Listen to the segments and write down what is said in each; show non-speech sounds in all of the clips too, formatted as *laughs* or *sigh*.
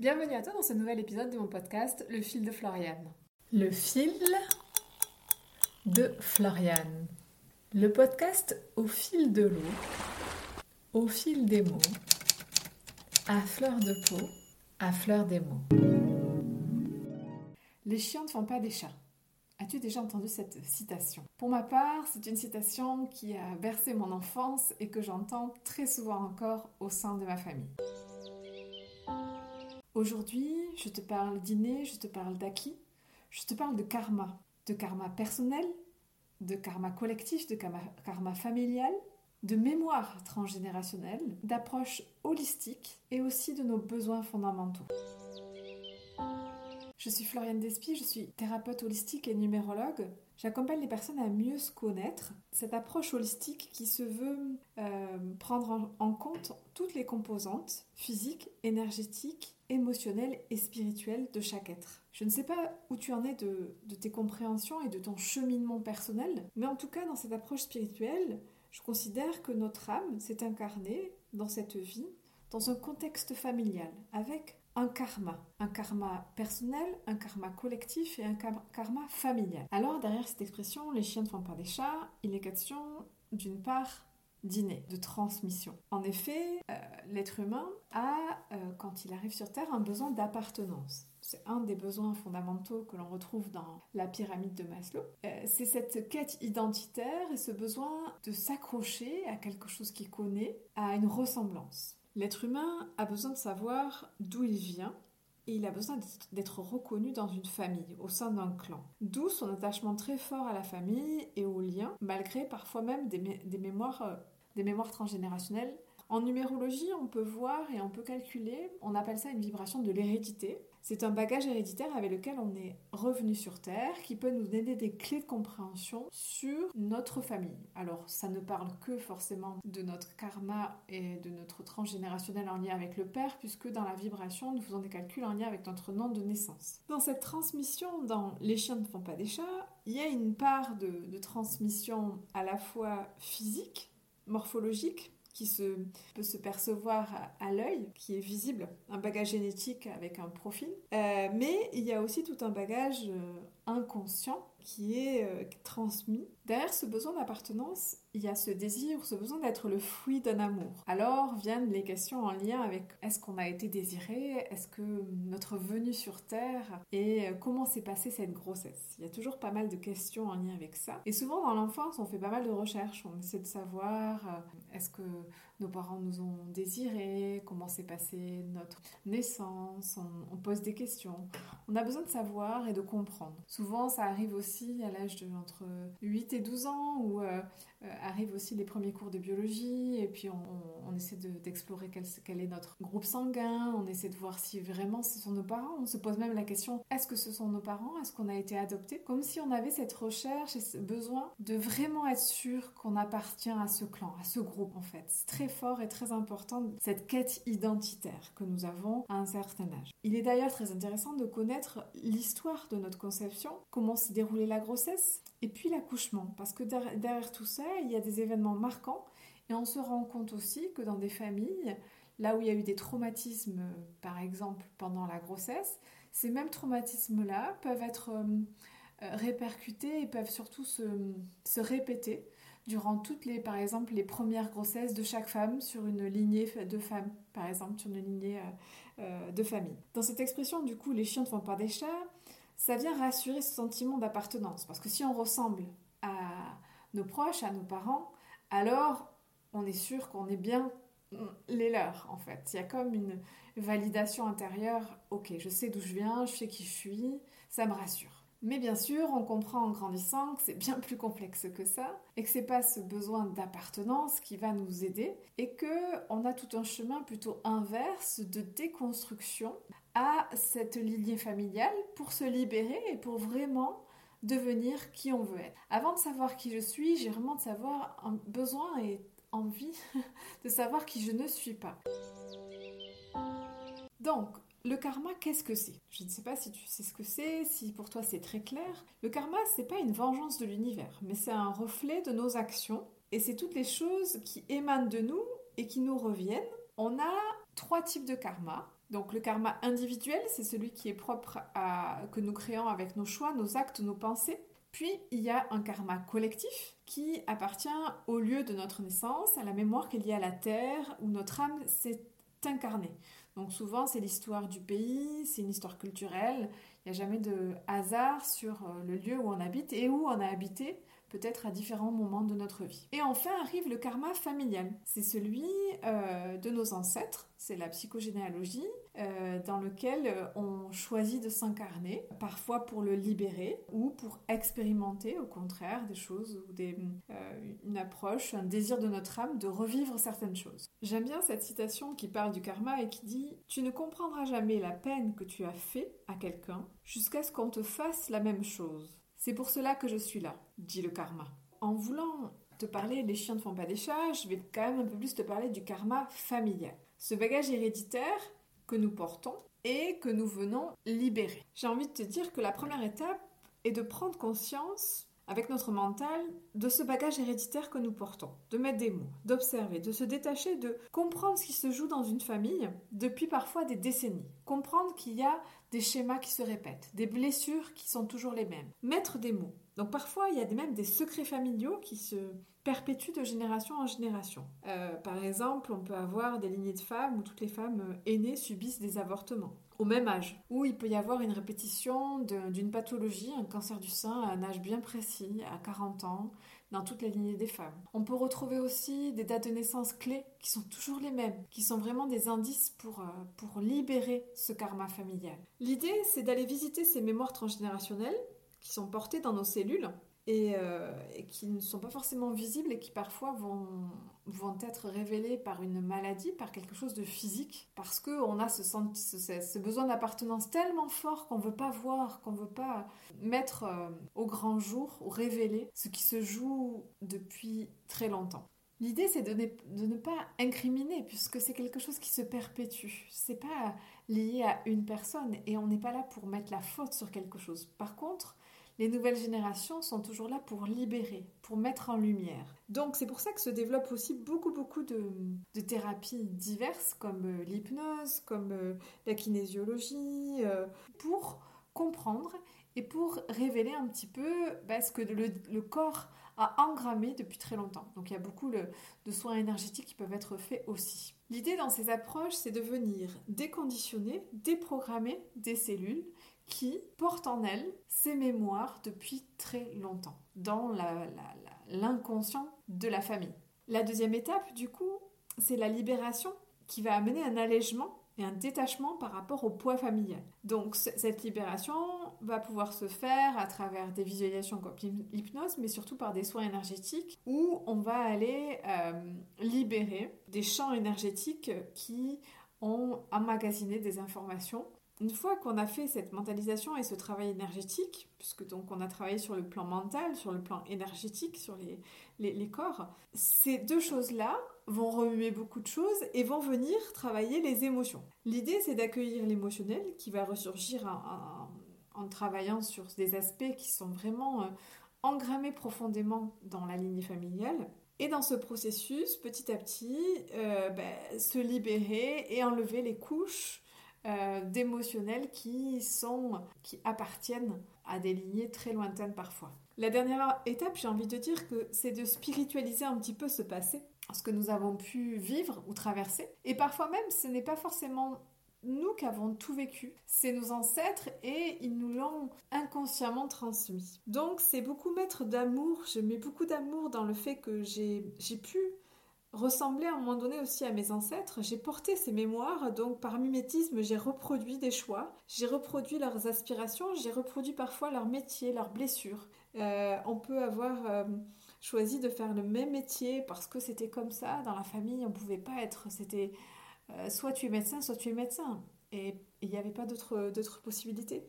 Bienvenue à toi dans ce nouvel épisode de mon podcast Le fil de Floriane. Le fil de Floriane. Le podcast au fil de l'eau, au fil des mots, à fleur de peau, à fleur des mots. Les chiens ne font pas des chats. As-tu déjà entendu cette citation? Pour ma part, c'est une citation qui a bercé mon enfance et que j'entends très souvent encore au sein de ma famille. Aujourd'hui, je te parle d'inné, je te parle d'acquis, je te parle de karma, de karma personnel, de karma collectif, de karma, familial, de mémoire transgénérationnelle, d'approche holistique et aussi de nos besoins fondamentaux. Je suis Floriane Despy, je suis thérapeute holistique et numérologue. J'accompagne les personnes à mieux se connaître. Cette approche holistique qui se veut euh, prendre en, compte toutes les composantes physiques, énergétiques, émotionnelles et spirituelles de chaque être. Je ne sais pas où tu en es de, de tes compréhensions et de ton cheminement personnel, mais en tout cas dans cette approche spirituelle, je considère que notre âme s'est incarnée dans cette vie dans un contexte familial, avec un karma, un karma personnel, un karma collectif et un karma familial. Alors derrière cette expression, les chiens ne font pas des chats, il est question d'une part d'inné, de transmission. En effet, euh, l'être humain a, euh, quand il arrive sur Terre, un besoin d'appartenance. C'est un des besoins fondamentaux que l'on retrouve dans la pyramide de Maslow. Euh, c'est cette quête identitaire et ce besoin de s'accrocher à quelque chose qu'il connaît, à une ressemblance. L'être humain a besoin de savoir d'où il vient et il a besoin d'être reconnu dans une famille, au sein d'un clan. D'où son attachement très fort à la famille et aux liens, malgré parfois même des, mémoires, euh, des mémoires transgénérationnelles. En numérologie, on peut voir et on peut calculer, on appelle ça une vibration de l'hérédité. C'est un bagage héréditaire avec lequel on est revenu sur Terre qui peut nous donner des clés de compréhension sur notre famille. Alors, ça ne parle que forcément de notre karma et de notre transgénérationnel en lien avec le Père, puisque dans la vibration, nous faisons des calculs en lien avec notre nom de naissance. Dans cette transmission, dans Les chiens ne font pas des chats, il y a une part de, de transmission à la fois physique, morphologique, qui se, peut se percevoir à, l'œil, qui est visible, un bagage génétique avec un profil. Euh, mais il y a aussi tout un bagage euh, inconscient qui est euh, transmis. Derrière ce besoin d'appartenance, il y a ce désir, ce besoin d'être le fruit d'un amour. Alors viennent les questions en lien avec est-ce qu'on a été désiré, est-ce que notre venue sur Terre? Et euh, comment s'est passée cette grossesse? Il y a toujours pas mal de questions en lien avec ça. Et souvent dans l'enfance, on fait pas mal de recherches, on essaie de savoir euh, est-ce que nos parents nous ont désirés, comment s'est passée notre naissance, on, pose des questions. On a besoin de savoir et de comprendre. Ça arrive aussi à l'âge de entre 8 et 12 ans où euh, arrivent aussi les premiers cours de biologie et puis on, essaie d'explorer quel, quel, est notre groupe sanguin, on essaie de voir si vraiment ce sont nos parents. On se pose même la question est-ce que ce sont nos parents? Est-ce qu'on a été adopté Comme si on avait cette recherche et ce besoin de vraiment être sûr qu'on appartient à ce clan, à ce groupe en fait. C'est très fort et très important cette quête identitaire que nous avons à un certain âge. Il est d'ailleurs très intéressant de connaître l'histoire de notre conception, comment s'est déroulée la grossesse et puis l'accouchement, parce que derrière tout ça, il y a des événements marquants et on se rend compte aussi que dans des familles, là où il y a eu des traumatismes, par exemple pendant la grossesse, ces mêmes traumatismes-là peuvent être euh, euh, répercutés et peuvent surtout se, répéter durant toutes les, par exemple, les premières grossesses de chaque femme sur une lignée de femmes, par exemple, sur une lignée euh, de famille. Dans cette expression, du coup, les chiens ne font pas des chats, ça vient rassurer ce sentiment d'appartenance. Parce que si on ressemble à nos proches, à nos parents, alors on est sûr qu'on est bien les leurs en fait. Il y a comme une validation intérieure, ok, je sais d'où je viens, je sais qui je suis, ça me rassure. Mais bien sûr, on comprend en grandissant que c'est bien plus complexe que ça et que c'est pas ce besoin d'appartenance qui va nous aider et que on a tout un chemin plutôt inverse de déconstruction à cette lignée familiale pour se libérer et pour vraiment devenir qui on veut être. Avant de savoir qui je suis, j'ai vraiment besoin et envie *laughs* de savoir qui je ne suis pas. Donc, le karma, qu'est-ce que c'est? Je ne sais pas si tu sais ce que c'est, si pour toi c'est très clair. Le karma, c'est pas une vengeance de l'univers, mais c'est un reflet de nos actions et c'est toutes les choses qui émanent de nous et qui nous reviennent. On a trois types de karma Donc le karma individuel, c'est celui qui est propre à que nous créons avec nos choix, nos actes, nos pensées. Puis il y a un karma collectif qui appartient au lieu de notre naissance, à la mémoire qui est liée à la terre où notre âme s'est incarnée. Donc souvent c'est l'histoire du pays, c'est une histoire culturelle, il n'y a jamais de hasard sur euh, le lieu où on habite et où on a habité peut-être à différents moments de notre vie. Et enfin arrive le karma familial. C'est celui euh, de nos ancêtres, c'est la psychogénéalogie, euh, dans lequel euh, on choisit de s'incarner, parfois pour le libérer ou pour expérimenter au contraire des choses ou des, une approche, un désir de notre âme de revivre certaines choses. J'aime bien cette citation qui parle du karma et qui dit Tu ne comprendras jamais la peine que tu as fait à quelqu'un jusqu'à ce qu'on te fasse la même chose. C'est pour cela que je suis là, dit le karma. En voulant te parler Les chiens ne font pas des chats, je vais quand même un peu plus te parler du karma familial. Ce bagage héréditaire que nous portons et que nous venons libérer. J'ai envie de te dire que la première étape est de prendre conscience avec notre mental de ce bagage héréditaire que nous portons, de mettre des mots, d'observer, de se détacher, de comprendre ce qui se joue dans une famille depuis parfois des décennies, comprendre qu'il y a des schémas qui se répètent, des blessures qui sont toujours les mêmes, mettre des mots. Donc parfois il y a même des secrets familiaux qui se perpétuent de génération en génération. Euh, par exemple, on peut avoir des lignées de femmes où toutes les femmes aînées subissent des avortements au même âge, où il peut y avoir une répétition d'une pathologie, un cancer du sein à un âge bien précis, à 40 ans, dans toute la lignée des femmes. On peut retrouver aussi des dates de naissance clés qui sont toujours les mêmes, qui sont vraiment des indices pour, euh, pour libérer ce karma familial. L'idée, c'est d'aller visiter ces mémoires transgénérationnelles qui sont portées dans nos cellules euh, et, qui ne sont pas forcément visibles et qui parfois vont, vont être révélés par une maladie, par quelque chose de physique, parce qu'on a ce, ce, besoin d'appartenance tellement fort qu'on ne veut pas voir, qu'on ne veut pas mettre euh, au grand jour ou révéler ce qui se joue depuis très longtemps. L'idée, c'est de, de, ne pas incriminer, puisque c'est quelque chose qui se perpétue. C'est pas lié à une personne, et on n'est pas là pour mettre la faute sur quelque chose. Par contre, les nouvelles générations sont toujours là pour libérer, pour mettre en lumière. Donc c'est pour ça que se développent aussi beaucoup beaucoup de, thérapies diverses comme euh, l'hypnose, comme euh, la kinésiologie, euh, pour comprendre et pour révéler un petit peu bah, ce que le, corps a engrammé depuis très longtemps. Donc il y a beaucoup de soins énergétiques qui peuvent être faits aussi. L'idée dans ces approches, c'est de venir déconditionner, déprogrammer des cellules qui porte en elle ses mémoires depuis très longtemps, dans l'inconscient de la famille. La deuxième étape, du coup, c'est la libération qui va amener un allègement et un détachement par rapport au poids familial. Donc cette libération va pouvoir se faire à travers des visualisations comme l'hypnose, mais surtout par des soins énergétiques où on va aller euh, libérer des champs énergétiques qui ont emmagasiné des informations une fois qu'on a fait cette mentalisation et ce travail énergétique, puisque donc on a travaillé sur le plan mental, sur le plan énergétique, sur les, corps, ces deux choses-là vont remuer beaucoup de choses et vont venir travailler les émotions. L'idée, c'est d'accueillir l'émotionnel qui va ressurgir en, travaillant sur des aspects qui sont vraiment euh, engrammés profondément dans la lignée familiale. Et dans ce processus, petit à petit, euh, ben, se libérer et enlever les couches euh, d'émotionnels qui sont qui appartiennent à des lignées très lointaines parfois. La dernière étape, j'ai envie de dire que c'est de spiritualiser un petit peu ce passé, ce que nous avons pu vivre ou traverser. Et parfois même, ce n'est pas forcément nous qui avons tout vécu, c'est nos ancêtres et ils nous l'ont inconsciemment transmis. Donc c'est beaucoup mettre d'amour, je mets beaucoup d'amour dans le fait que j'ai pu ressemblait à un moment donné aussi à mes ancêtres. J'ai porté ces mémoires, donc par mimétisme, j'ai reproduit des choix, j'ai reproduit leurs aspirations, j'ai reproduit parfois leur métier, leurs blessures. Euh, on peut avoir euh, choisi de faire le même métier parce que c'était comme ça dans la famille, on pouvait pas être, c'était euh, soit tu es médecin, soit tu es médecin. Et il n'y avait pas d'autres possibilités.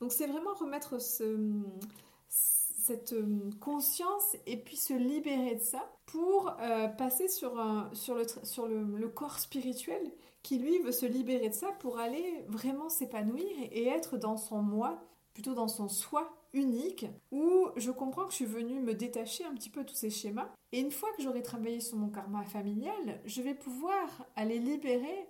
Donc c'est vraiment remettre ce cette conscience et puis se libérer de ça pour euh, passer sur, le, corps spirituel qui lui veut se libérer de ça pour aller vraiment s'épanouir et, être dans son moi, plutôt dans son soi unique où je comprends que je suis venue me détacher un petit peu de tous ces schémas et une fois que j'aurai travaillé sur mon karma familial, je vais pouvoir aller libérer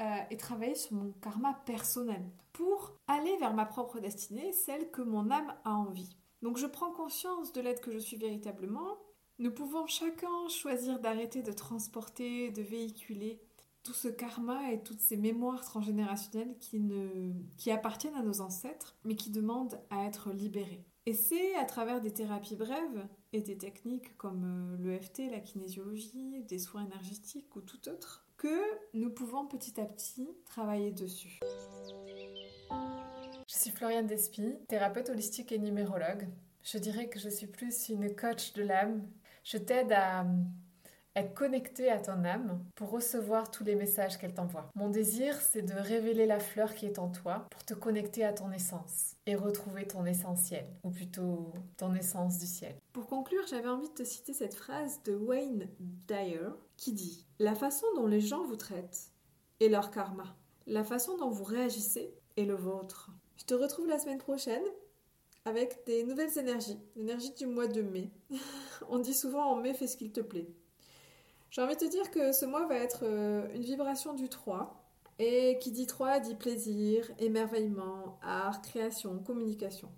euh, et travailler sur mon karma personnel pour aller vers ma propre destinée, celle que mon âme a envie. Donc je prends conscience de l'aide que je suis véritablement. Nous pouvons chacun choisir d'arrêter de transporter, de véhiculer tout ce karma et toutes ces mémoires transgénérationnelles qui, ne, qui appartiennent à nos ancêtres, mais qui demandent à être libérées. Et c'est à travers des thérapies brèves et des techniques comme euh, l'EFT, la kinésiologie, des soins énergétiques ou tout autre, que nous pouvons petit à petit travailler dessus. Je suis Floriane Despy, thérapeute holistique et numérologue. Je dirais que je suis plus une coach de l'âme. Je t'aide à être connecté à ton âme pour recevoir tous les messages qu'elle t'envoie. Mon désir, c'est de révéler la fleur qui est en toi pour te connecter à ton essence et retrouver ton essentiel, ou plutôt ton essence du ciel. Pour conclure, j'avais envie de te citer cette phrase de Wayne Dyer qui dit La façon dont les gens vous traitent est leur karma. La façon dont vous réagissez est le vôtre. Je te retrouve la semaine prochaine avec des nouvelles énergies, l'énergie du mois de mai. *laughs* On dit souvent en mai fais ce qu'il te plaît. J'ai envie de te dire que ce mois va être euh, une vibration du 3. Et qui dit 3 dit plaisir, émerveillement, art, création, communication.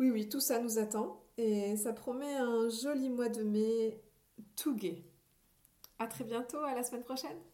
Oui, oui, tout ça nous attend. Et ça promet un joli mois de mai tout gai. À très bientôt, à la semaine prochaine.